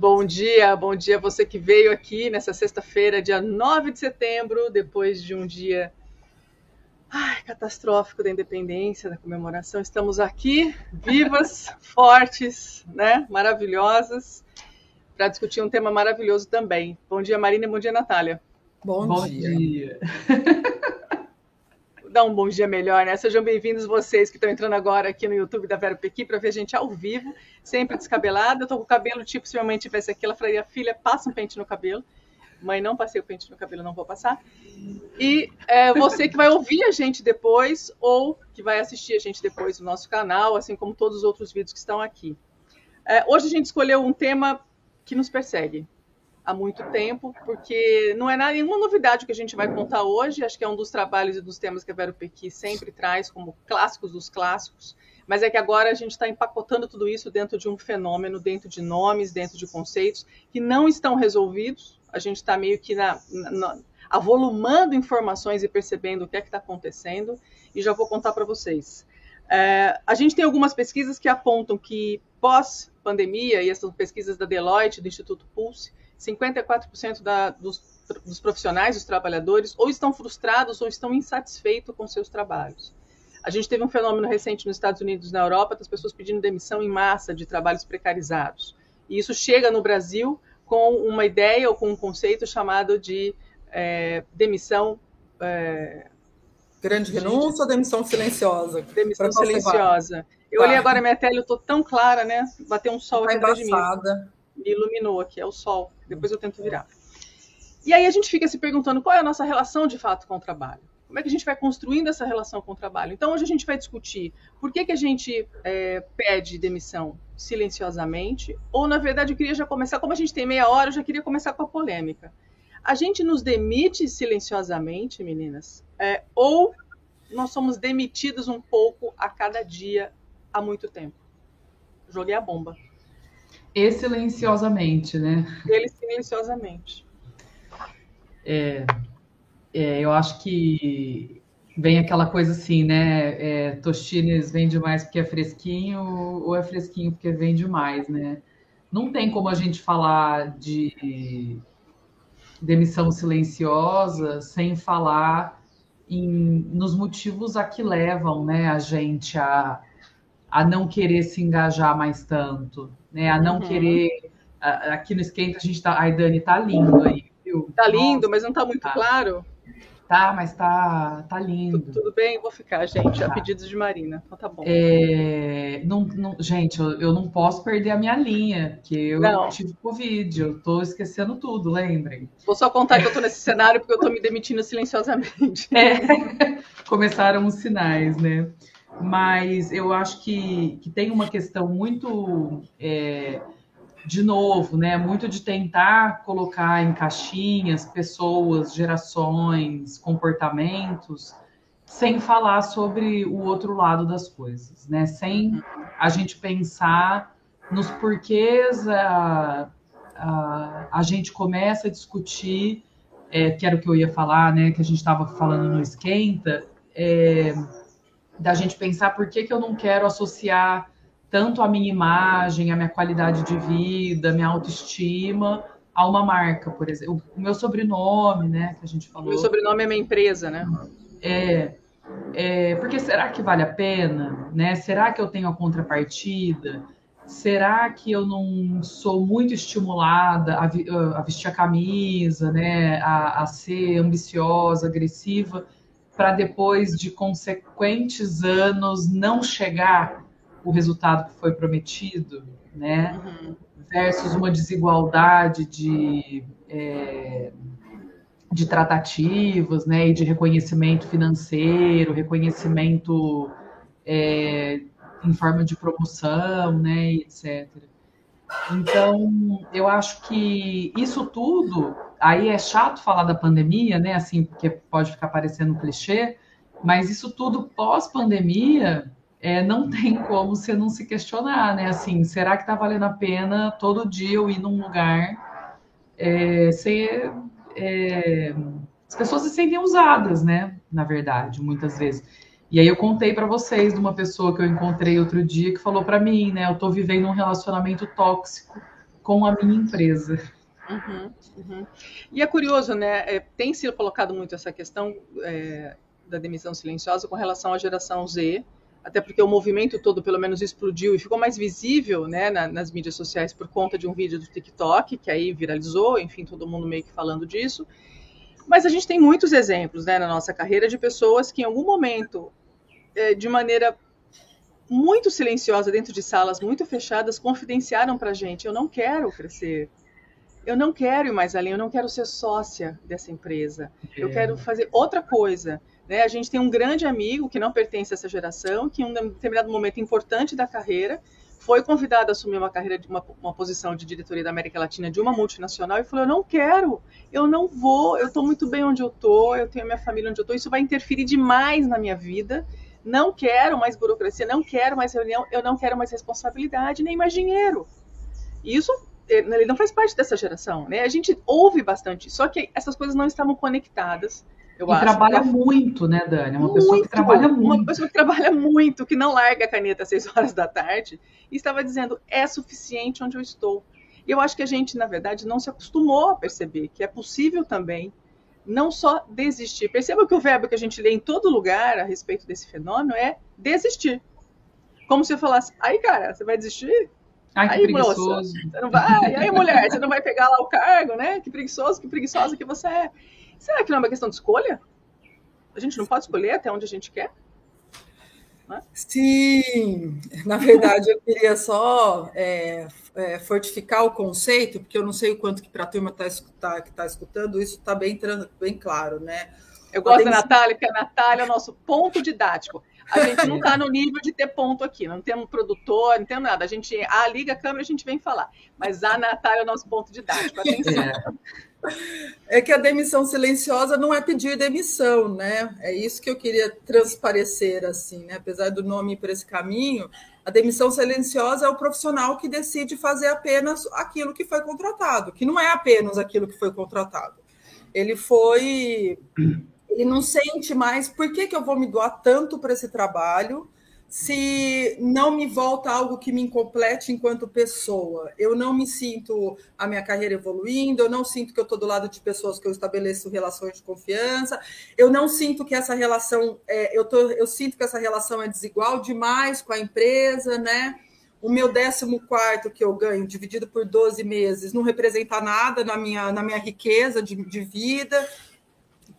Bom dia, bom dia você que veio aqui nessa sexta-feira, dia 9 de setembro, depois de um dia ai, catastrófico da independência, da comemoração. Estamos aqui, vivas, fortes, né? maravilhosas, para discutir um tema maravilhoso também. Bom dia, Marina, bom dia, Natália. Bom, bom dia. dia. dar um bom dia melhor, né? Sejam bem-vindos vocês que estão entrando agora aqui no YouTube da Vera Pequi para ver a gente ao vivo, sempre descabelada. Eu tô com o cabelo tipo, se minha mãe tivesse aqui, ela falaria, filha, passa um pente no cabelo. Mãe, não passei o pente no cabelo, não vou passar. E é, você que vai ouvir a gente depois ou que vai assistir a gente depois no nosso canal, assim como todos os outros vídeos que estão aqui. É, hoje a gente escolheu um tema que nos persegue, há muito tempo, porque não é nenhuma novidade que a gente vai contar hoje. Acho que é um dos trabalhos e dos temas que a Vero Pequi sempre traz como clássicos dos clássicos. Mas é que agora a gente está empacotando tudo isso dentro de um fenômeno, dentro de nomes, dentro de conceitos que não estão resolvidos. A gente está meio que na, na, avolumando informações e percebendo o que é que está acontecendo. E já vou contar para vocês. É, a gente tem algumas pesquisas que apontam que pós-pandemia, e essas pesquisas da Deloitte, do Instituto Pulse, 54% da, dos, dos profissionais, dos trabalhadores, ou estão frustrados ou estão insatisfeitos com seus trabalhos. A gente teve um fenômeno recente nos Estados Unidos e na Europa das pessoas pedindo demissão em massa de trabalhos precarizados. E isso chega no Brasil com uma ideia ou com um conceito chamado de é, demissão. É, Grande renúncia ou demissão silenciosa? Demissão silenciosa. Eu tá. olhei agora minha tela, eu estou tão clara, né? Bateu um sol tá aqui atrás de mim me iluminou aqui, é o sol. Depois eu tento virar. E aí a gente fica se perguntando qual é a nossa relação de fato com o trabalho. Como é que a gente vai construindo essa relação com o trabalho? Então hoje a gente vai discutir por que, que a gente é, pede demissão silenciosamente, ou na verdade eu queria já começar, como a gente tem meia hora, eu já queria começar com a polêmica. A gente nos demite silenciosamente, meninas, é, ou nós somos demitidos um pouco a cada dia há muito tempo? Joguei a bomba. E silenciosamente, né? Ele silenciosamente. É, é, eu acho que vem aquela coisa assim, né? É, Tostines vende mais porque é fresquinho ou é fresquinho porque vende mais, né? Não tem como a gente falar de demissão silenciosa sem falar em, nos motivos a que levam né, a gente a, a não querer se engajar mais tanto, né? A não uhum. querer. Aqui no esquenta a gente tá. Ai, Dani, tá lindo aí, viu? Tá lindo, mas não tá muito tá. claro. Tá, mas tá, tá lindo. Tudo, tudo bem? Vou ficar, gente. Tá. A pedidos de Marina. Então tá bom. É, não, não, gente, eu, eu, não posso perder a minha linha, porque eu não. tive Covid, eu tô esquecendo tudo, lembrem. Vou só contar que eu tô nesse cenário porque eu tô me demitindo silenciosamente. É, começaram os sinais, né? Mas eu acho que, que tem uma questão muito, é, de novo, né, muito de tentar colocar em caixinhas pessoas, gerações, comportamentos, sem falar sobre o outro lado das coisas, né, sem a gente pensar nos porquês a, a, a gente começa a discutir, é, que era o que eu ia falar, né, que a gente estava falando no esquenta, é, da gente pensar por que, que eu não quero associar tanto a minha imagem, a minha qualidade de vida, a minha autoestima a uma marca, por exemplo. O meu sobrenome, né, que a gente falou. O meu sobrenome é minha empresa, né? É, é, porque será que vale a pena, né? Será que eu tenho a contrapartida? Será que eu não sou muito estimulada a, a vestir a camisa, né? A, a ser ambiciosa, agressiva? Para depois de consequentes anos não chegar o resultado que foi prometido, né? Uhum. Versus uma desigualdade de, é, de tratativas, né? E de reconhecimento financeiro, reconhecimento é, em forma de promoção, né? etc. Então, eu acho que isso tudo aí é chato falar da pandemia, né? Assim, porque pode ficar parecendo clichê, mas isso tudo pós-pandemia é, não tem como você não se questionar, né? Assim, será que está valendo a pena todo dia eu ir num lugar é, ser, é, as pessoas se sentem usadas, né? Na verdade, muitas vezes. E aí eu contei para vocês de uma pessoa que eu encontrei outro dia que falou para mim, né? Eu estou vivendo um relacionamento tóxico com a minha empresa. Uhum, uhum. E é curioso, né? É, tem sido colocado muito essa questão é, da demissão silenciosa com relação à geração Z, até porque o movimento todo, pelo menos, explodiu e ficou mais visível né, na, nas mídias sociais por conta de um vídeo do TikTok, que aí viralizou, enfim, todo mundo meio que falando disso. Mas a gente tem muitos exemplos né, na nossa carreira de pessoas que em algum momento é, de maneira muito silenciosa dentro de salas muito fechadas, confidenciaram para gente: eu não quero crescer, eu não quero ir mais além, eu não quero ser sócia dessa empresa, é. eu quero fazer outra coisa. Né? A gente tem um grande amigo que não pertence a essa geração, que em um determinado momento importante da carreira foi convidado a assumir uma carreira de uma, uma posição de diretoria da América Latina de uma multinacional e falou: eu não quero, eu não vou, eu estou muito bem onde eu estou, eu tenho minha família onde eu estou, isso vai interferir demais na minha vida não quero mais burocracia, não quero mais reunião, eu não quero mais responsabilidade, nem mais dinheiro. Isso ele não faz parte dessa geração, né? A gente ouve bastante, só que essas coisas não estavam conectadas. Eu e acho, trabalha muito, né, Dani? Uma muito, pessoa que trabalha muito. Uma pessoa que trabalha muito, que não larga a caneta às seis horas da tarde, e estava dizendo, é suficiente onde eu estou. E eu acho que a gente, na verdade, não se acostumou a perceber que é possível também não só desistir. Perceba que o verbo que a gente lê em todo lugar a respeito desse fenômeno é desistir. Como se eu falasse, aí, cara, você vai desistir? Ai, que aí, preguiçoso. Moça, você não vai. Aí, mulher, você não vai pegar lá o cargo, né? Que preguiçoso, que preguiçosa que você é. Será que não é uma questão de escolha? A gente não pode escolher até onde a gente quer? Sim, na verdade eu queria só é, é, fortificar o conceito, porque eu não sei o quanto que para a turma tá, tá, que está escutando, isso está bem, bem claro, né? Eu gosto da Natália, porque a Natália é o nosso ponto didático. A gente não está no nível de ter ponto aqui, não temos produtor, não temos nada. A gente ah, liga a câmera, a gente vem falar. Mas a Natália é o nosso ponto didático. Atenção. É. É que a demissão silenciosa não é pedir demissão, né? É isso que eu queria transparecer, assim, né? Apesar do nome ir para esse caminho, a demissão silenciosa é o profissional que decide fazer apenas aquilo que foi contratado, que não é apenas aquilo que foi contratado. Ele foi. Ele não sente mais por que, que eu vou me doar tanto para esse trabalho se não me volta algo que me incomplete enquanto pessoa. Eu não me sinto a minha carreira evoluindo, eu não sinto que eu estou do lado de pessoas que eu estabeleço relações de confiança, eu não sinto que essa relação, é, eu, tô, eu sinto que essa relação é desigual demais com a empresa, né? O meu décimo quarto que eu ganho, dividido por 12 meses, não representa nada na minha, na minha riqueza de, de vida.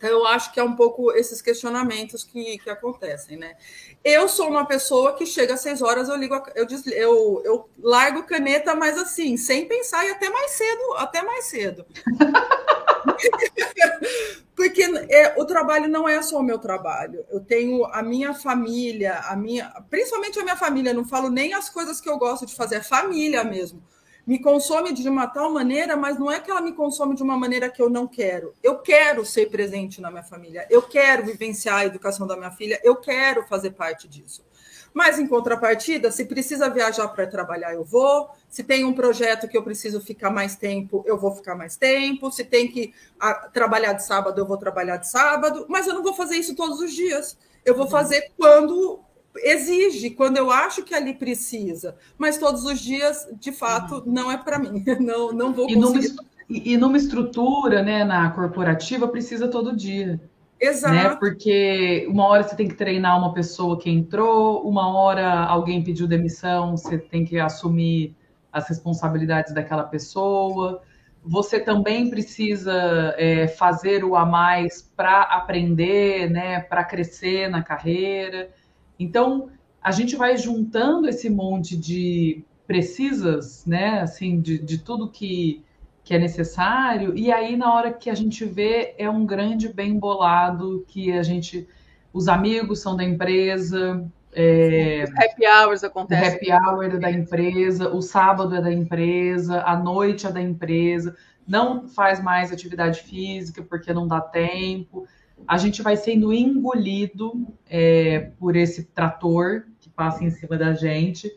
Então, eu acho que é um pouco esses questionamentos que, que acontecem, né? Eu sou uma pessoa que chega às seis horas, eu ligo, eu, eu, eu largo caneta, mas assim, sem pensar, e até mais cedo, até mais cedo. Porque é, o trabalho não é só o meu trabalho. Eu tenho a minha família, a minha, principalmente a minha família, não falo nem as coisas que eu gosto de fazer, é família mesmo me consome de uma tal maneira, mas não é que ela me consome de uma maneira que eu não quero. Eu quero ser presente na minha família, eu quero vivenciar a educação da minha filha, eu quero fazer parte disso. Mas, em contrapartida, se precisa viajar para trabalhar, eu vou. Se tem um projeto que eu preciso ficar mais tempo, eu vou ficar mais tempo. Se tem que a, trabalhar de sábado, eu vou trabalhar de sábado. Mas eu não vou fazer isso todos os dias. Eu vou uhum. fazer quando exige quando eu acho que ali precisa, mas todos os dias, de fato, uhum. não é para mim. Não, não vou e conseguir. Numa, e numa estrutura, né, na corporativa, precisa todo dia. Né? Exato. Né? Porque uma hora você tem que treinar uma pessoa que entrou, uma hora alguém pediu demissão, você tem que assumir as responsabilidades daquela pessoa. Você também precisa é, fazer o a mais para aprender, né, para crescer na carreira. Então, a gente vai juntando esse monte de precisas, né, assim, de, de tudo que, que é necessário, e aí na hora que a gente vê é um grande bem bolado que a gente, os amigos são da empresa, é, happy hours acontecem. O happy hour é da empresa, o sábado é da empresa, a noite é da empresa. não faz mais atividade física porque não dá tempo. A gente vai sendo engolido é, por esse trator que passa em cima da gente.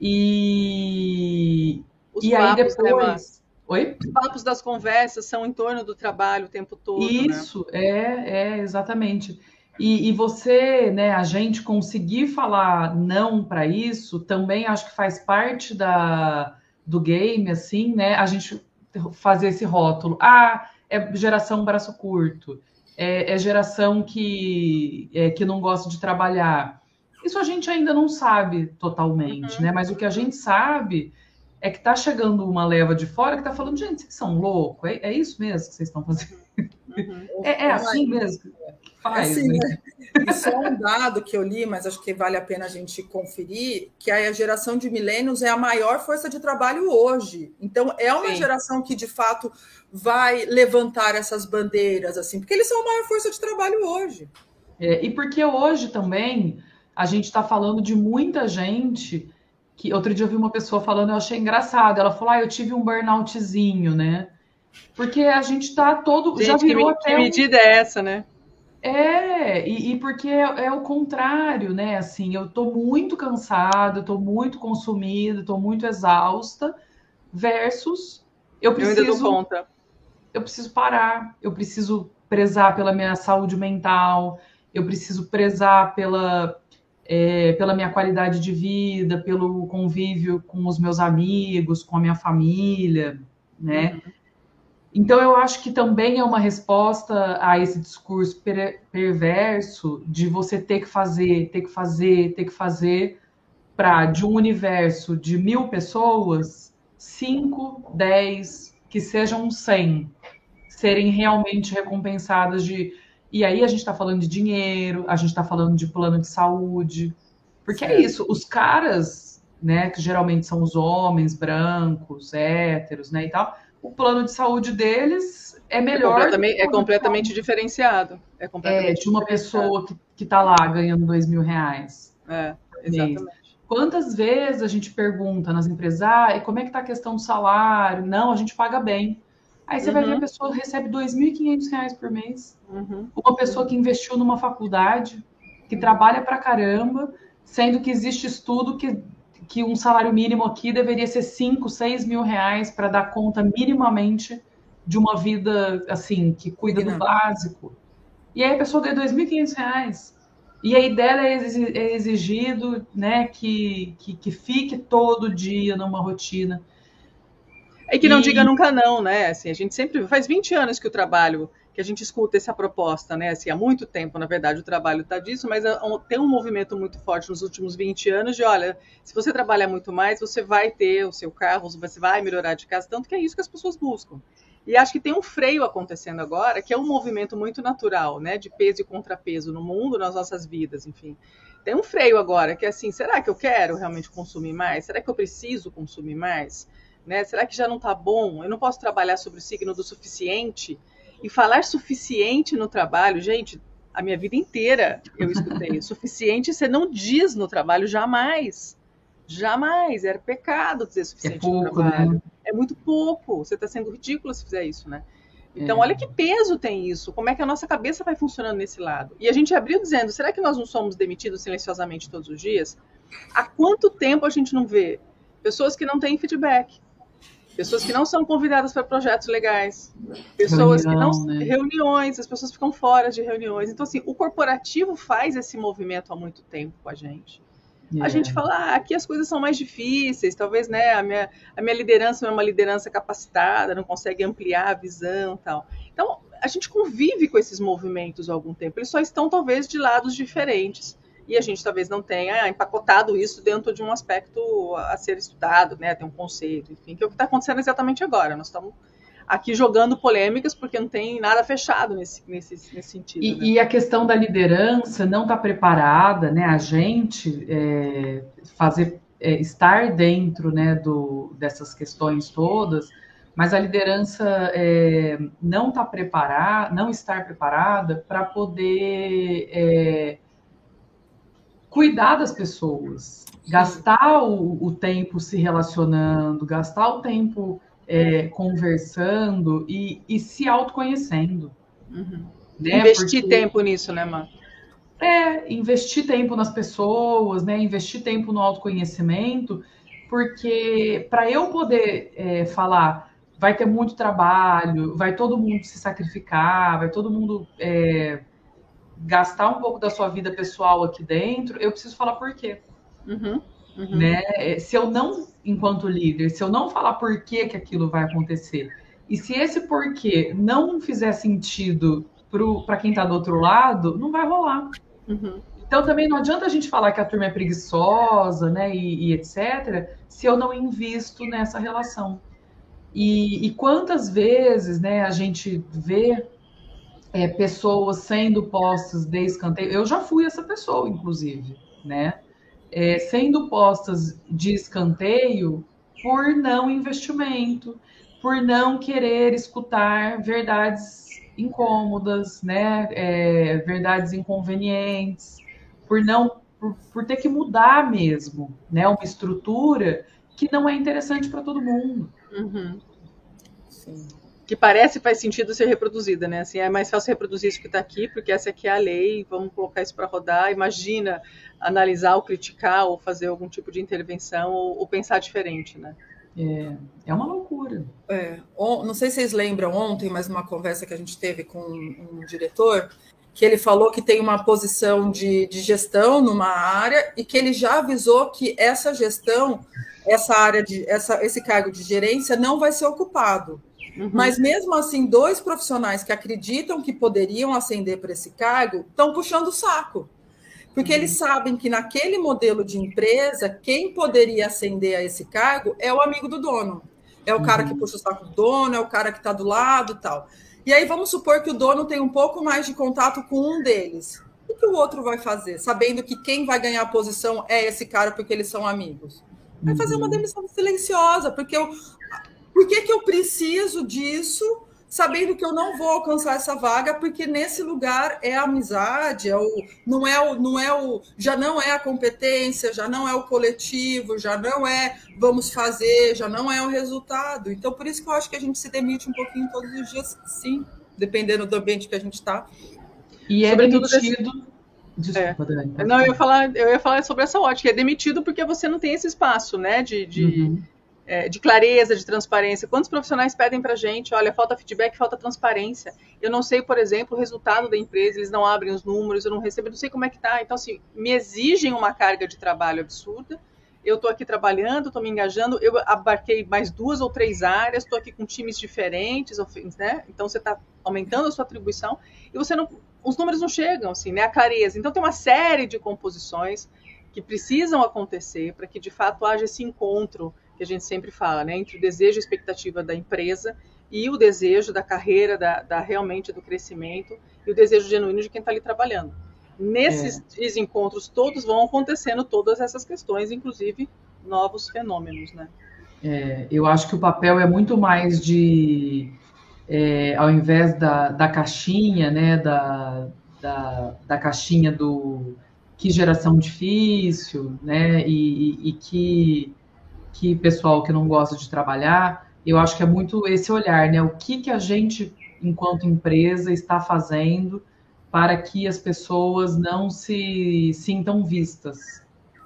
E, Os e aí papos, né, Mar? depois. Oi? Os papos das conversas são em torno do trabalho o tempo todo. né? Isso, é, é, exatamente. E, e você, né, a gente conseguir falar não para isso, também acho que faz parte da, do game, assim, né? A gente fazer esse rótulo. Ah, é geração braço curto, é, é geração que, é, que não gosta de trabalhar. Isso a gente ainda não sabe totalmente, Uhum. né? Mas o que a gente sabe é que tá chegando uma leva de fora que tá falando, gente, vocês são loucos? É, é isso mesmo que vocês estão fazendo? Uhum. É, é assim mesmo faz, Assim, né? né? E só um dado que eu li, mas acho que vale a pena a gente conferir, que a geração de milênios é a maior força de trabalho hoje. Então, é uma Sim. geração que, de fato, vai levantar essas bandeiras, assim, porque eles são a maior força de trabalho hoje. É, e porque hoje também a gente está falando de muita gente que outro dia eu vi uma pessoa falando, eu achei engraçado. Ela falou: Ah, eu tive um burnoutzinho, né? Porque a gente tá todo. já Gente, que, virou me- até que um- medida é essa, né? É, e, e porque é, é o contrário, né? Assim, eu tô muito cansada, eu tô muito consumida, tô muito exausta, versus eu Eu ainda dou preciso conta. eu preciso parar, eu preciso prezar pela minha saúde mental, eu preciso prezar pela, é, pela minha qualidade de vida, pelo convívio com os meus amigos, com a minha família, né? Então eu acho que também é uma resposta a esse discurso per- perverso de você ter que fazer, ter que fazer, ter que fazer para de um universo de mil pessoas, cinco, dez, que sejam cem serem realmente recompensadas de. E aí a gente está falando de dinheiro, a gente está falando de plano de saúde, porque é isso. Os caras, né, que geralmente são os homens brancos, héteros, né, e tal, o plano de saúde deles é É melhor completamente, que é o plano de completamente diferenciado. É é, completamente de uma pessoa que, que tá lá ganhando dois mil reais. É, mês. exatamente. Quantas vezes a gente pergunta nas empresas, ah, e como é que tá a questão do salário? Não, a gente paga bem. Aí você vai ver a Uhum. pessoa recebe 2.500 reais por mês. Uhum. Uma pessoa que investiu numa faculdade, que trabalha pra caramba, sendo que existe estudo que, que um salário mínimo aqui deveria ser 5, 6 mil reais para dar conta minimamente de uma vida, assim, que cuida do básico. E aí a pessoa ganha 2.500 reais. E aí dela é é exigido né, que, que, que fique todo dia numa rotina. É que não E- diga nunca não, né? Assim, a gente sempre faz 20 anos que o trabalho, que a gente escuta essa proposta, né? Assim, há muito tempo, na verdade, o trabalho está disso, mas é tem um movimento muito forte nos últimos 20 anos de, olha, se você trabalhar muito mais, você vai ter o seu carro, você vai melhorar de casa, tanto que é isso que as pessoas buscam. E acho que tem um freio acontecendo agora, que é um movimento muito natural, né? De peso e contrapeso no mundo, nas nossas vidas, enfim. Tem um freio agora, que é assim, será que eu quero realmente consumir mais? Será que eu preciso consumir mais? Né? Será que já não está bom? Eu não posso trabalhar sobre o signo do suficiente? E falar suficiente no trabalho, gente, a minha vida inteira eu escutei. suficiente você não diz no trabalho jamais. Jamais. Era pecado dizer É suficiente no pouco, trabalho. né? É muito pouco. Você está sendo ridículo se fizer isso, né? Então, É. olha que peso tem isso. Como é que a nossa cabeça vai funcionando nesse lado? E a gente abriu dizendo: será que nós não somos demitidos silenciosamente todos os dias? Há quanto tempo a gente não vê pessoas que não têm feedback? Pessoas que não são convidadas para projetos legais, pessoas Reunião, que não né? reuniões, as pessoas ficam fora de reuniões. Então assim, o corporativo faz esse movimento há muito tempo com a gente. A É. gente fala, ah, aqui as coisas são mais difíceis, talvez, né, a minha, a minha liderança não é uma liderança capacitada, não consegue ampliar a visão tal. Então, a gente convive com esses movimentos há algum tempo, eles só estão, talvez, de lados diferentes. E a gente talvez não tenha empacotado isso dentro de um aspecto a ser estudado, né, tem um conceito, enfim, que é o que está acontecendo exatamente agora. Nós estamos aqui jogando polêmicas porque não tem nada fechado nesse, nesse, nesse sentido. né? E, e a questão da liderança não está preparada, né? A gente é, fazer é, estar dentro, né, do, dessas questões todas, mas a liderança é, não está preparada, não estar preparada para poder é, cuidar das pessoas, gastar o, o tempo se relacionando, gastar o tempo é, conversando e, e, se autoconhecendo. Uhum. Né? Investir Porque, tempo nisso, né, Mar? É, investir tempo nas pessoas, né? Investir tempo no autoconhecimento, porque para eu poder é, falar, vai ter muito trabalho, vai todo mundo se sacrificar, vai todo mundo é, gastar um pouco da sua vida pessoal aqui dentro, eu preciso falar por quê. Uhum, uhum. Né? É, se eu não, enquanto líder, se eu não falar por que, que aquilo vai acontecer, e se esse porquê não fizer sentido para quem está do outro lado, não vai rolar. Uhum. Então também não adianta a gente falar que a turma é preguiçosa, né, e, e etc., se eu não invisto nessa relação. E, e quantas vezes, né, a gente vê é, pessoas sendo postas de escanteio. Eu já fui essa pessoa, inclusive, né? É, sendo postas de escanteio por não investimento, por não querer escutar verdades incômodas, né? É, verdades inconvenientes, por não por, por, ter que mudar mesmo, né? Uma estrutura que não é interessante para todo mundo. Uhum. Sim que parece faz sentido ser reproduzida, né? Assim, é mais fácil reproduzir isso que está aqui, porque essa aqui é a lei, vamos colocar isso para rodar. Imagina analisar ou criticar ou fazer algum tipo de intervenção ou, ou pensar diferente, né? É, é uma loucura. É, não sei se vocês lembram ontem, mas uma conversa que a gente teve com um, um diretor, que ele falou que tem uma posição de, de gestão numa área e que ele já avisou que essa gestão, essa área de essa, esse cargo de gerência não vai ser ocupado Uhum. Mas mesmo assim, dois profissionais que acreditam que poderiam ascender para esse cargo estão puxando o saco. Porque uhum. eles sabem que naquele modelo de empresa, quem poderia ascender a esse cargo é o amigo do dono. É o uhum. cara que uhum. puxa o saco do dono, é o cara que está do lado tal. E aí vamos supor que o dono tem um pouco mais de contato com um deles. O que o outro vai fazer, sabendo que quem vai ganhar a posição é esse cara porque eles são amigos? Vai fazer uma uhum. demissão silenciosa, porque o, por que, que eu preciso disso, sabendo que eu não vou alcançar essa vaga, porque nesse lugar é a amizade, é o, não é o, não é o, já não é a competência, já não é o coletivo, já não é vamos fazer, já não é o resultado. Então, por isso que eu acho que a gente se demite um pouquinho todos os dias, sim, dependendo do ambiente que a gente está. E é Sobretudo demitido. Desse... Desculpa, é. Não, eu ia, falar, eu ia falar sobre essa ótica. É demitido porque você não tem esse espaço, né? De, de, uhum é, de clareza, de transparência. Quantos profissionais pedem para a gente, olha, falta feedback, falta transparência. Eu não sei, por exemplo, o resultado da empresa, eles não abrem os números, eu não recebo, não sei como é que tá. Então, assim, me exigem uma carga de trabalho absurda. Eu estou aqui trabalhando, estou me engajando, eu abarquei mais duas ou três áreas, estou aqui com times diferentes, né? Então você está aumentando a sua atribuição e você não, os números não chegam, assim, né? A clareza. Então tem uma série de composições que precisam acontecer para que de fato haja esse encontro que a gente sempre fala, né, entre o desejo e expectativa da empresa e o desejo da carreira, da, da realmente do crescimento e o desejo genuíno de quem está ali trabalhando. Nesses é. desencontros todos vão acontecendo todas essas questões, inclusive novos fenômenos, né? É, eu acho que o papel é muito mais de, é, ao invés da, da caixinha, né, da, da, da caixinha do que geração difícil, né, e, e, e que que pessoal que não gosta de trabalhar, eu acho que é muito esse olhar, né? O que, que a gente, enquanto empresa, está fazendo para que as pessoas não se sintam vistas,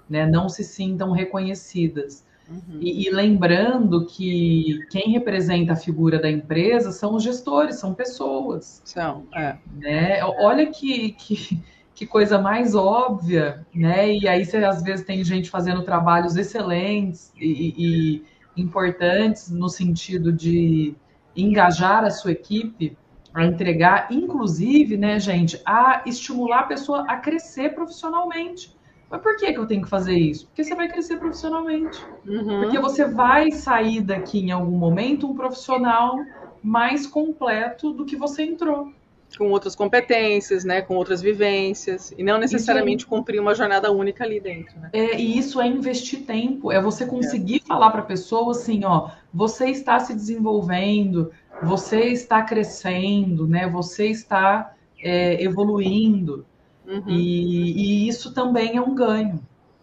né? Não se sintam reconhecidas. Uhum. E, e, lembrando que quem representa a figura da empresa são os gestores, são pessoas. São, é. Né? Olha que, que, que coisa mais óbvia, né? E aí você às vezes tem gente fazendo trabalhos excelentes e, e importantes no sentido de engajar a sua equipe a entregar, inclusive, né, gente, a estimular a pessoa a crescer profissionalmente. Mas por que, que eu tenho que fazer isso? Porque você vai crescer profissionalmente. Uhum. Porque você vai sair daqui em algum momento um profissional mais completo do que você entrou com outras competências, né, com outras vivências, e não necessariamente é... cumprir uma jornada única ali dentro. Né? É, e isso é investir tempo, é você conseguir é. falar para a pessoa assim, ó, você está se desenvolvendo, você está crescendo, né, você está é, evoluindo, uhum. e, e, isso também é um ganho.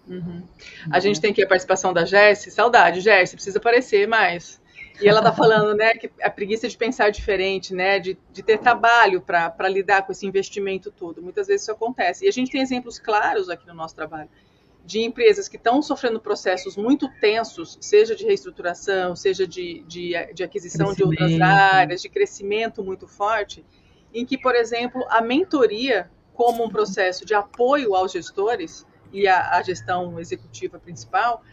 Uhum. A gente tem aqui a participação da Jesse, saudade, Jesse, precisa aparecer mais. E ela está falando, né, que a preguiça de pensar diferente, né, de, de ter trabalho para lidar com esse investimento todo. Muitas vezes isso acontece. E a gente tem exemplos claros aqui no nosso trabalho de empresas que estão sofrendo processos muito tensos, seja de reestruturação, seja de, de, de aquisição de outras áreas, de crescimento muito forte, em que, por exemplo, a mentoria, como um processo de apoio aos gestores e à, gestão executiva principal,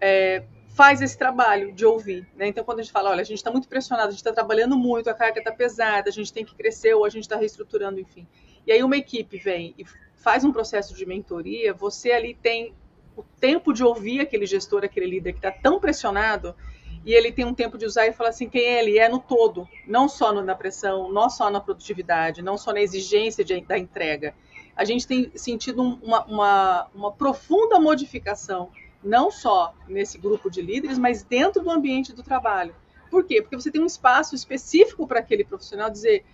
é, faz esse trabalho de ouvir. Né? Então, quando a gente fala, olha, a gente está muito pressionado, a gente está trabalhando muito, a carga está pesada, a gente tem que crescer ou a gente está reestruturando, enfim. E aí uma equipe vem e faz um processo de mentoria, você ali tem o tempo de ouvir aquele gestor, aquele líder que está tão pressionado, e ele tem um tempo de usar e falar assim quem ele é no todo, não só na pressão, não só na produtividade, não só na exigência de, da entrega. A gente tem sentido uma, uma, uma profunda modificação, não só nesse grupo de líderes, mas dentro do ambiente do trabalho. Por quê? Porque você tem um espaço específico para aquele profissional dizer: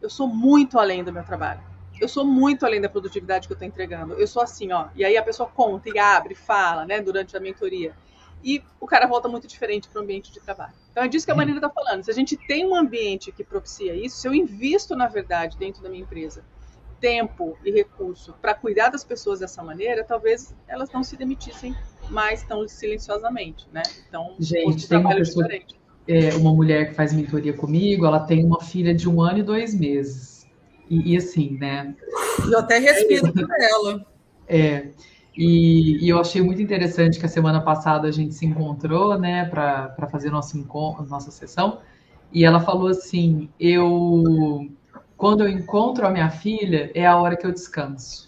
eu sou muito além do meu trabalho eu sou muito além da produtividade que eu estou entregando. Eu sou assim, ó. E aí a pessoa conta e abre, fala, né, durante a mentoria. E o cara volta muito diferente para o ambiente de trabalho. Então é disso que a Marina está falando. Se a gente tem um ambiente que propicia isso, se eu invisto, na verdade, dentro da minha empresa, tempo e recurso para cuidar das pessoas dessa maneira, talvez elas não se demitissem mais tão silenciosamente, né? Então, gente, tem uma pessoa, é, uma mulher que faz mentoria comigo, ela tem uma filha de um ano e dois meses. E, e assim, né? Eu até respiro por ela. É. E, e, eu achei muito interessante que a semana passada a gente se encontrou, né, para fazer nosso encontro, nossa sessão. E ela falou assim: eu, quando eu encontro a minha filha, é a hora que eu descanso.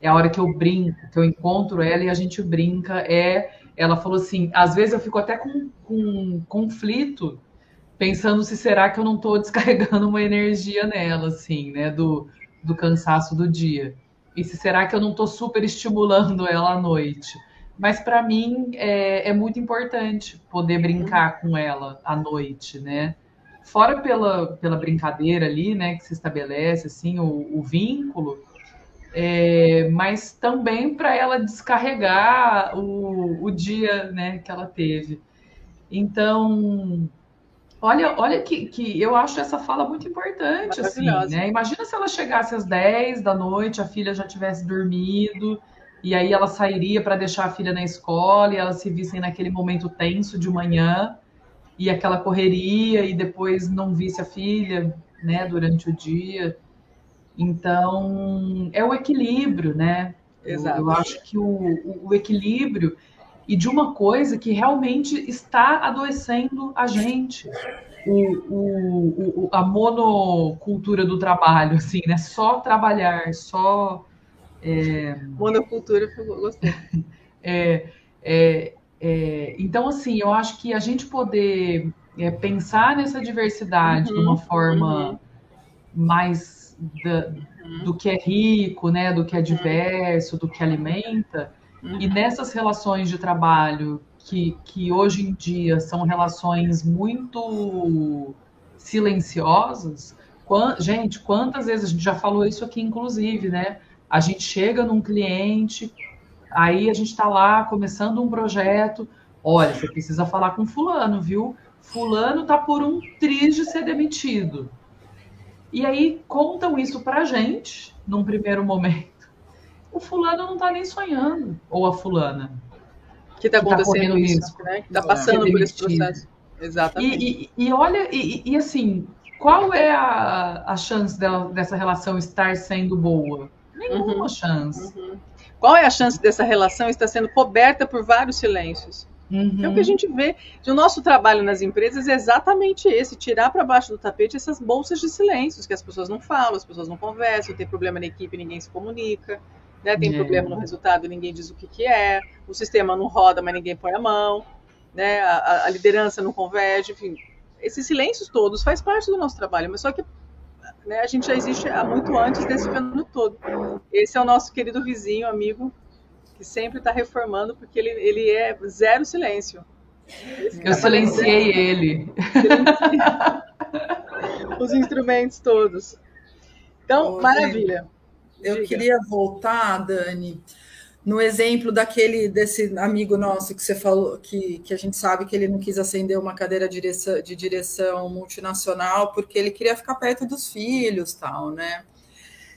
É a hora que eu brinco, que eu encontro ela e a gente brinca. É, ela falou assim: às vezes eu fico até com, com conflito pensando se será que eu não estou descarregando uma energia nela, assim, né, do, do cansaço do dia. E se será que eu não estou super estimulando ela à noite. Mas para mim é, é, muito importante poder brincar com ela à noite, né? Fora pela, pela brincadeira ali, né, que se estabelece assim o, o vínculo, é, mas também para ela descarregar o, o dia, né, que ela teve. Então, Olha, olha que, que eu acho essa fala muito importante, assim, né? Imagina se ela chegasse às 10 da noite, a filha já tivesse dormido, e aí ela sairia para deixar a filha na escola, e elas se vissem naquele momento tenso de manhã, e aquela correria, e depois não visse a filha, né, durante o dia. Então, é o equilíbrio, né? Exato. Eu, eu acho que o, o, o equilíbrio e de uma coisa que realmente está adoecendo a gente. O, o, o, a monocultura do trabalho, assim, né? Só trabalhar, só. É... Monocultura, gostei. É, é, é, então, assim, eu acho que a gente poder é, pensar nessa diversidade uhum, de uma forma uhum. mais da, uhum. do que é rico, né? Do que é diverso, do que alimenta Uhum. E nessas relações de trabalho, que, que hoje em dia são relações muito silenciosas, gente, quantas vezes a gente já falou isso aqui, inclusive, né? A gente chega num cliente, aí a gente está lá começando um projeto. Olha, você precisa falar com fulano, viu? Fulano tá por um triz de ser demitido. E aí contam isso para a gente num primeiro momento o fulano não está nem sonhando, ou a fulana. Que tá acontecendo tá isso, risco. né? Que está passando é por esse processo. Exatamente. E, e, e olha, e, e, assim, qual é a, a chance dela, dessa relação estar sendo boa? Nenhuma uhum. chance. Uhum. Qual é a chance dessa relação estar sendo coberta por vários silêncios? Uhum. É o que a gente vê. O nosso trabalho nas empresas é exatamente esse: tirar para baixo do tapete essas bolsas de silêncios que as pessoas não falam, as pessoas não conversam, tem problema na equipe, ninguém se comunica né? Tem é. problema no resultado, ninguém diz o que, que é, o sistema não roda, mas ninguém põe a mão, né? a, a liderança não converge, enfim. Esses silêncios todos faz parte do nosso trabalho, mas só que né, a gente já existe há muito antes desse fenômeno todo. Esse é o nosso querido vizinho, amigo, que sempre está reformando, porque ele, ele é zero silêncio. Eu silenciei ele. Os instrumentos todos. Então, maravilha. Eu Diga. queria voltar, Dani, no exemplo daquele desse amigo nosso que você falou que, que a gente sabe que ele não quis acender uma cadeira de direção, de direção multinacional porque ele queria ficar perto dos filhos tal né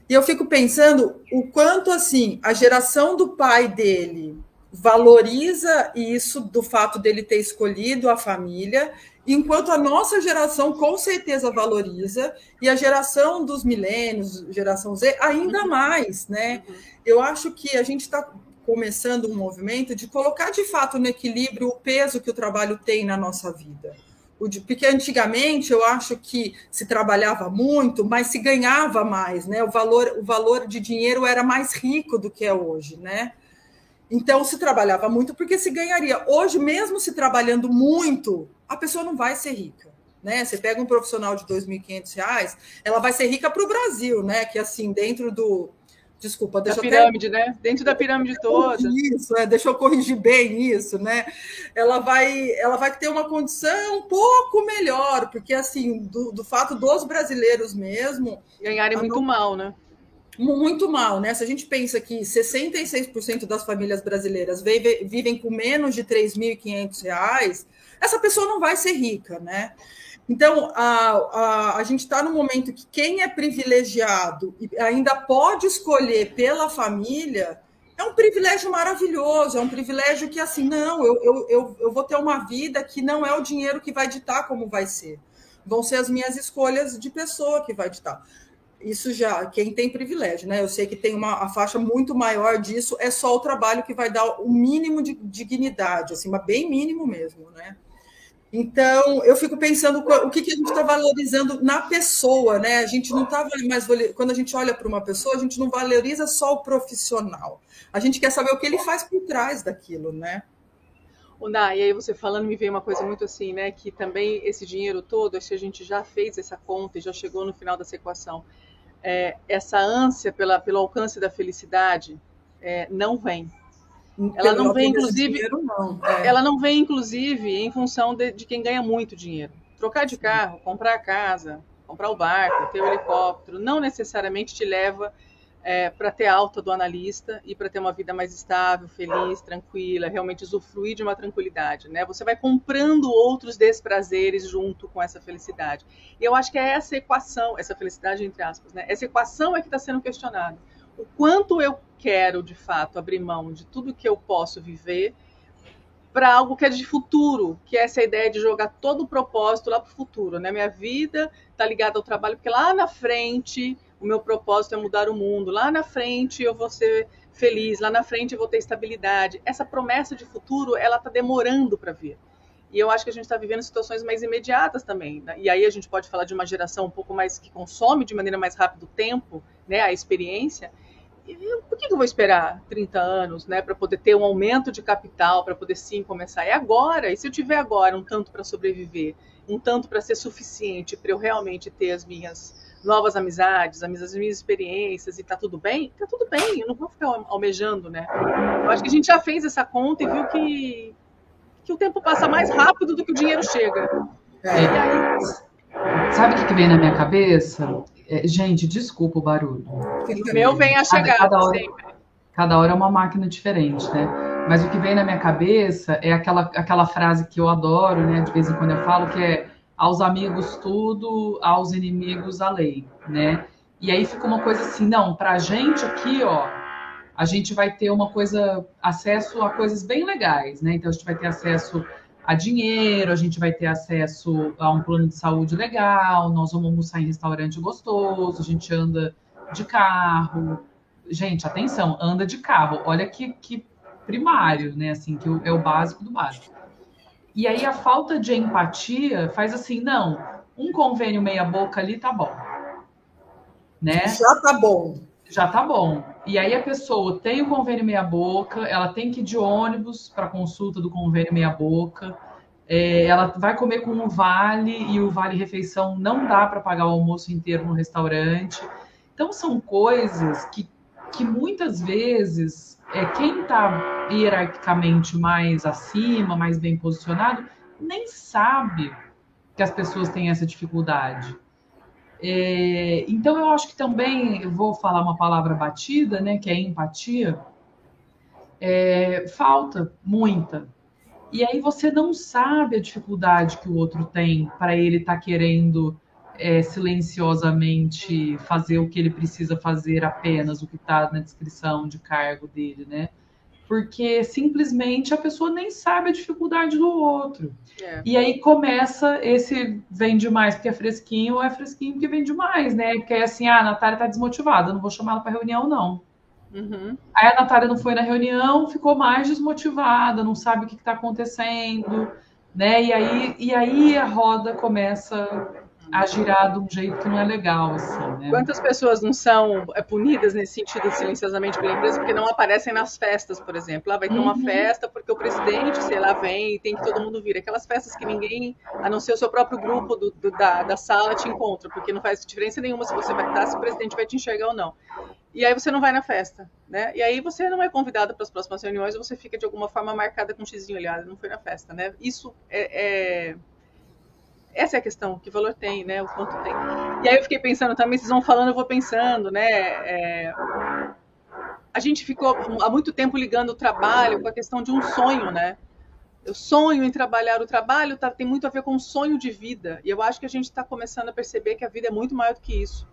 e eu fico pensando o quanto assim a geração do pai dele valoriza isso do fato dele ter escolhido a família enquanto a nossa geração com certeza valoriza e a geração dos milênios, geração Z, ainda uhum. mais, né? Uhum. Eu acho que a gente está começando um movimento de colocar de fato no equilíbrio o peso que o trabalho tem na nossa vida. Porque antigamente eu acho que se trabalhava muito, mas se ganhava mais, né? O valor, o valor de dinheiro era mais rico do que é hoje, né? Então se trabalhava muito porque se ganharia. Hoje, mesmo se trabalhando muito, a pessoa não vai ser rica. Né? Você pega um profissional de R$ 2.500, ela vai ser rica para o Brasil, né? Que assim, dentro do. Desculpa, deixa da pirâmide, até... né? Dentro da pirâmide toda. Isso, é, deixa eu corrigir bem isso, né? Ela vai, ela vai ter uma condição um pouco melhor, porque assim, do, do fato dos brasileiros mesmo. Ganharem muito não... mal, né? muito mal, né? Se a gente pensa que 66% das famílias brasileiras vivem com menos de R$ 3.500, essa pessoa não vai ser rica, né? Então, a, a, a gente está no momento que quem é privilegiado e ainda pode escolher pela família é um privilégio maravilhoso, é um privilégio que, assim, não, eu, eu, eu, eu vou ter uma vida que não é o dinheiro que vai ditar como vai ser. Vão ser as minhas escolhas de pessoa que vai ditar. Isso já, quem tem privilégio, né? Eu sei que tem uma a faixa muito maior disso, é só o trabalho que vai dar o mínimo de dignidade, assim, mas bem mínimo mesmo, né? Então, eu fico pensando o que, que a gente está valorizando na pessoa, né? A gente não está mais. Quando a gente olha para uma pessoa, a gente não valoriza só o profissional. A gente quer saber o que ele faz por trás daquilo, né? O Ná, e aí você falando, me veio uma coisa muito assim, né? Que também esse dinheiro todo, acho que a gente já fez essa conta e já chegou no final dessa equação. É, essa ânsia pela, pelo alcance da felicidade é, não vem ela não vem, inclusive, dinheiro, não. É. ela não vem, inclusive, em função de, de, quem ganha muito dinheiro. Trocar de carro, comprar a casa, comprar o barco, ter o helicóptero, não necessariamente te leva é, para ter alta do analista e para ter uma vida mais estável, feliz, tranquila, realmente usufruir de uma tranquilidade, né? Você vai comprando outros desprazeres junto com essa felicidade. E eu acho que é essa equação, essa felicidade entre aspas, né? Essa equação é que está sendo questionada o quanto eu quero, de fato, abrir mão de tudo que eu posso viver para algo que é de futuro, que é essa ideia de jogar todo o propósito lá para o futuro. Né? Minha vida está ligada ao trabalho, porque lá na frente o meu propósito é mudar o mundo, lá na frente eu vou ser feliz, lá na frente eu vou ter estabilidade. Essa promessa de futuro, ela está demorando para vir. E eu acho que a gente está vivendo situações mais imediatas também. Né? E aí a gente pode falar de uma geração um pouco mais que consome de maneira mais rápida o tempo, né, a experiência por que eu vou esperar 30 anos, né, para poder ter um aumento de capital, para poder sim começar? É agora. E se eu tiver agora um tanto para sobreviver, um tanto para ser suficiente para eu realmente ter as minhas novas amizades, as minhas experiências e tá tudo bem? Tá tudo bem. Eu não vou ficar almejando, né? Eu acho que a gente já fez essa conta e viu que que o tempo passa mais rápido do que o dinheiro chega. É. Aí... Sabe o que vem na minha cabeça? É, gente, desculpa o barulho. O meu vem a chegar cada, hora, sempre. Cada hora é uma máquina diferente, né? Mas o que vem na minha cabeça é aquela, aquela frase que eu adoro, né? De vez em quando eu falo, que é aos amigos tudo, aos inimigos a lei, né? E aí fica uma coisa assim, não, pra gente aqui, ó, a gente vai ter uma coisa, acesso a coisas bem legais, né? Então a gente vai ter acesso a dinheiro, a gente vai ter acesso a um plano de saúde legal, nós vamos almoçar em restaurante gostoso, a gente anda de carro. Gente, atenção, anda de carro. Olha que, que primário, né? Assim, que é o básico do básico. E aí a falta de empatia faz assim, não, um convênio meia boca ali tá bom. Né? Já tá bom. Já tá bom. E aí a pessoa tem o convênio meia boca, ela tem que ir de ônibus para consulta do convênio meia boca, é, ela vai comer com um vale e o vale refeição não dá para pagar o almoço inteiro no restaurante. Então são coisas que, que muitas vezes é, quem está hierarquicamente mais acima, mais bem posicionado, nem sabe que as pessoas têm essa dificuldade. É, então, eu acho que também, eu vou falar uma palavra batida, né, que é empatia. é, falta muita. E aí você não sabe a dificuldade que o outro tem para ele estar tá querendo é, silenciosamente fazer o que ele precisa fazer apenas, o que está na descrição de cargo dele, né? Porque simplesmente a pessoa nem sabe a dificuldade do outro. É. E aí começa esse vende mais porque é fresquinho ou é fresquinho porque vende mais, né? Porque é assim, ah, a Natália tá desmotivada, não vou chamar ela para reunião, não. Uhum. Aí a Natália não foi na reunião, ficou mais desmotivada, não sabe o que está acontecendo, né? E aí, e aí a roda começa a girar de um jeito que não é legal, assim, né? Quantas pessoas não são é, punidas nesse sentido silenciosamente pela empresa porque não aparecem nas festas, por exemplo? Lá vai ter uma uhum. festa porque o presidente, sei lá, vem e tem que todo mundo vir. Aquelas festas que ninguém, a não ser o seu próprio grupo do, do, da, da sala, te encontra, porque não faz diferença nenhuma se você vai estar, se o presidente vai te enxergar ou não. E aí você não vai na festa, né? E aí você não é convidado para as próximas reuniões, você fica de alguma forma marcada com um xizinho ah, não foi na festa, né? Isso é, é essa é a questão, que valor tem, né? O quanto tem. E aí eu fiquei pensando também, vocês vão falando, eu vou pensando, né? É, a gente ficou há muito tempo ligando o trabalho com a questão de um sonho, né? Eu sonho em trabalhar o trabalho, tá, tem muito a ver com um sonho de vida. E eu acho que a gente está começando a perceber que a vida é muito maior do que isso.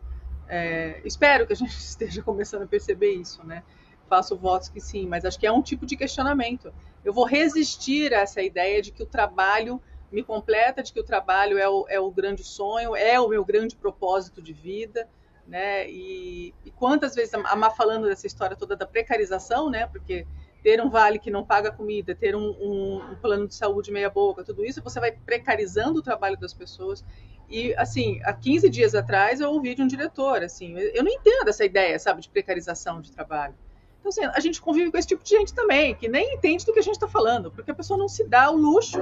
É, espero que a gente esteja começando a perceber isso, né? Faço votos que sim, mas acho que é um tipo de questionamento. Eu vou resistir a essa ideia de que o trabalho me completa de que o trabalho é o, é o grande sonho, é o meu grande propósito de vida, né? E, e quantas vezes a Má falando dessa história toda da precarização, né? Porque ter um vale que não paga comida, ter um, um, um, plano de saúde meia boca, tudo isso, você vai precarizando o trabalho das pessoas. E, assim, há 15 dias atrás eu ouvi de um diretor, assim, eu não entendo essa ideia, sabe, de precarização de trabalho. Então, assim, a gente convive com esse tipo de gente também, que nem entende do que a gente está falando, porque a pessoa não se dá o luxo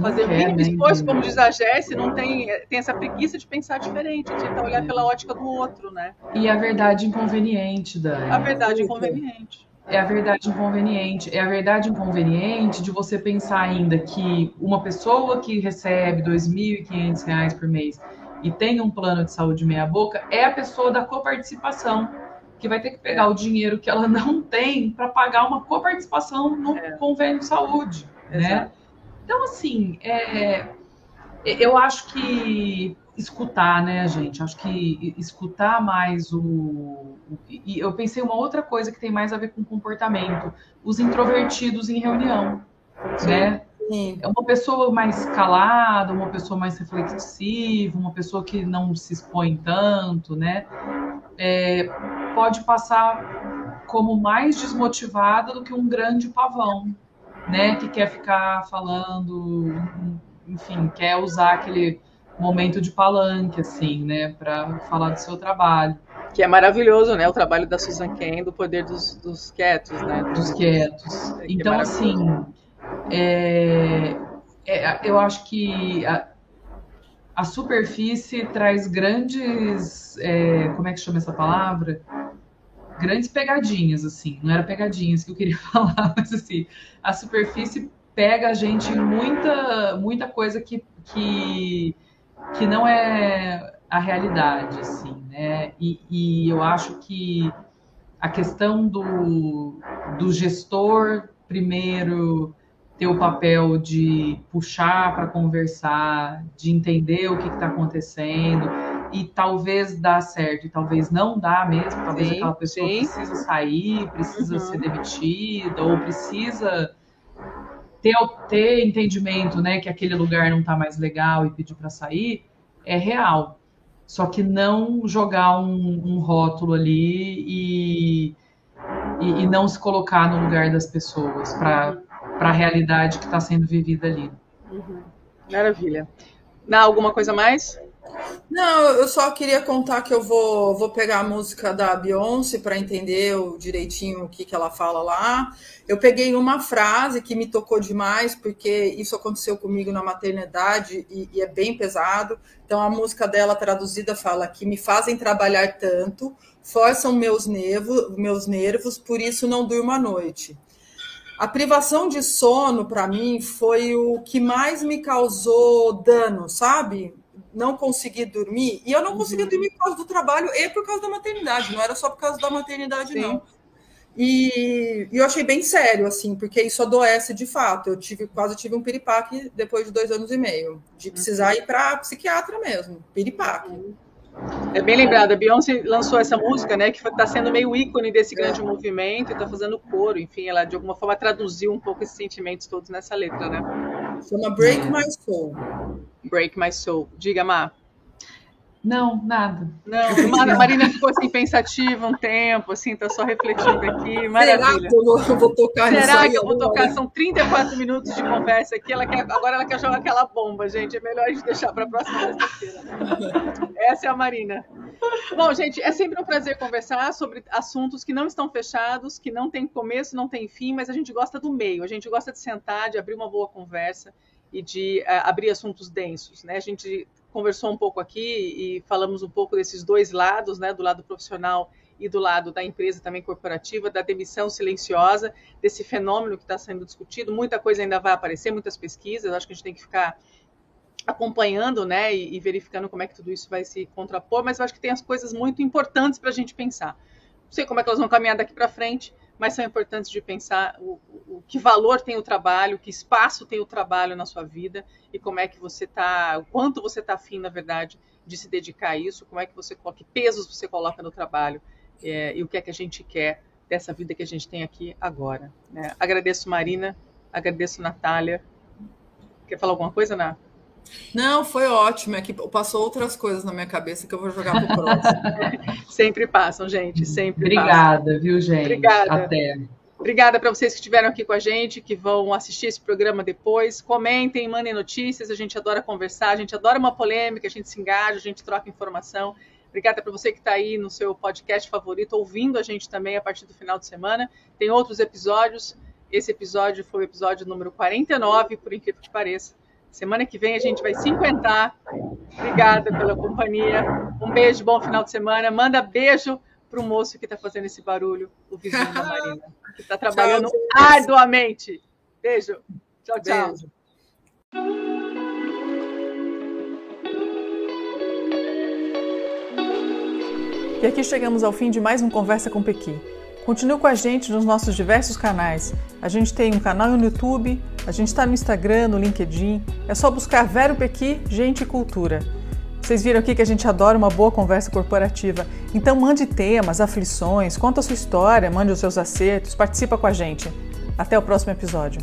fazer o mínimo esforço, como diz a Jesse, não tem, tem essa preguiça de pensar diferente, de tentar olhar pela ótica do outro, né? E a verdade inconveniente, Dani. A verdade inconveniente. É a verdade inconveniente. É a verdade inconveniente de você pensar ainda que uma pessoa que recebe R$ 2.500 por mês e tem um plano de saúde meia-boca é a pessoa da coparticipação, que vai ter que pegar é. o dinheiro que ela não tem para pagar uma coparticipação no é. convênio de saúde. Exato. Né? Então, assim, é, eu acho que escutar, né, gente? Acho que escutar mais o. E eu pensei uma outra coisa que tem mais a ver com comportamento: os introvertidos em reunião, Sim. né? Sim. É uma pessoa mais calada, uma pessoa mais reflexiva, uma pessoa que não se expõe tanto, né? É, pode passar como mais desmotivada do que um grande pavão, né, que quer ficar falando, enfim, quer usar aquele momento de palanque, assim, né, para falar do seu trabalho. Que é maravilhoso, né, o trabalho da Susan Cain, do poder dos, dos quietos, né. Dos quietos. É, então, é assim, é, é, eu acho que a, a superfície traz grandes, é, como é que chama essa palavra? Grandes pegadinhas, assim. Não era pegadinhas que eu queria falar, mas assim, a superfície pega a gente em muita, muita coisa que, que, que não é a realidade, assim, né? E, e eu acho que a questão do, do gestor, primeiro, ter o papel de puxar para conversar, de entender o que está acontecendo, e talvez dá certo e talvez não dá mesmo, talvez sim, aquela pessoa sim. precisa sair, precisa uhum. ser demitida ou precisa ter, ter entendimento, né, que aquele lugar não está mais legal e pedir para sair, é real. Só que não jogar um, um rótulo ali e, e, e, não se colocar no lugar das pessoas para a realidade que está sendo vivida ali. Uhum. Maravilha. Dá alguma coisa mais? Não, eu só queria contar que eu vou, vou pegar a música da Beyoncé para entender o, direitinho o que, que ela fala lá. Eu peguei uma frase que me tocou demais, porque isso aconteceu comigo na maternidade e, e é bem pesado. Então, a música dela traduzida fala que me fazem trabalhar tanto, forçam meus nervos, meus nervos, por isso não durmo à noite. A privação de sono, para mim, foi o que mais me causou dano, sabe? Não consegui dormir, e eu não conseguia uhum. dormir por causa do trabalho e por causa da maternidade, não era só por causa da maternidade, Sim. não. E, e, eu achei bem sério, assim, porque isso adoece de fato. Eu tive quase tive um piripaque depois de dois anos e meio, de precisar ir para psiquiatra mesmo, piripaque. É bem lembrado, a Beyoncé lançou essa música, né, que está sendo meio ícone desse grande é. movimento, está fazendo coro, enfim, ela de alguma forma traduziu um pouco esses sentimentos todos nessa letra, né? Chama Break My Soul. Break My Soul. Diga, Mar. Não, nada. Não, a Marina ficou assim pensativa um tempo, assim, tá só refletindo aqui. Maravilha. Será que eu vou, tocar Será que eu vou tocar? São 34 minutos de conversa aqui. Ela quer, agora ela quer jogar aquela bomba, gente. É melhor a gente deixar para a próxima sexta-feira. Essa é a Marina. Bom, gente, é sempre um prazer conversar sobre assuntos que não estão fechados, que não tem começo, não tem fim, mas a gente gosta do meio. A gente gosta de sentar, de abrir uma boa conversa e de uh, abrir assuntos densos, né? A gente conversou um pouco aqui e falamos um pouco desses dois lados, né, do lado profissional e do lado da empresa também corporativa, da demissão silenciosa, desse fenômeno que está sendo discutido. Muita coisa ainda vai aparecer, muitas pesquisas, acho que a gente tem que ficar acompanhando né, e, e verificando como é que tudo isso vai se contrapor, mas eu acho que tem as coisas muito importantes para a gente pensar. Não sei como é que elas vão caminhar daqui para frente, mas são importantes de pensar o, o, que valor tem o trabalho, que espaço tem o trabalho na sua vida e como é que você está, o quanto você está afim, na verdade, de se dedicar a isso, como é que você que pesos você coloca no trabalho é, e o que é que a gente quer dessa vida que a gente tem aqui agora. Né? Agradeço Marina, agradeço Natália. Quer falar alguma coisa, Nath? Não, foi ótimo. É que passou outras coisas na minha cabeça que eu vou jogar para o próximo. sempre passam, gente. Sempre Obrigada, passam. viu, gente? Obrigada. Até. Obrigada para vocês que estiveram aqui com a gente, que vão assistir esse programa depois. Comentem, mandem notícias. A gente adora conversar, a gente adora uma polêmica, a gente se engaja, a gente troca informação. Obrigada para você que está aí no seu podcast favorito, ouvindo a gente também a partir do final de semana. Tem outros episódios. Esse episódio foi o episódio número 49, por incrível que pareça. Semana que vem a gente vai se encantar. Obrigada pela companhia. Um beijo, bom final de semana. Manda beijo para o moço que está fazendo esse barulho, o vizinho da Marina, que está trabalhando tchau, arduamente. Beijo. Tchau, tchau. Beijo. E aqui chegamos ao fim de mais um Conversa com Pequi. Continue com a gente nos nossos diversos canais. A gente tem um canal no YouTube, a gente está no Instagram, no LinkedIn. É só buscar Vero Pequi, Gente e Cultura. Vocês viram aqui que a gente adora uma boa conversa corporativa. Então mande temas, aflições, conta a sua história, mande os seus acertos, participa com a gente. Até o próximo episódio.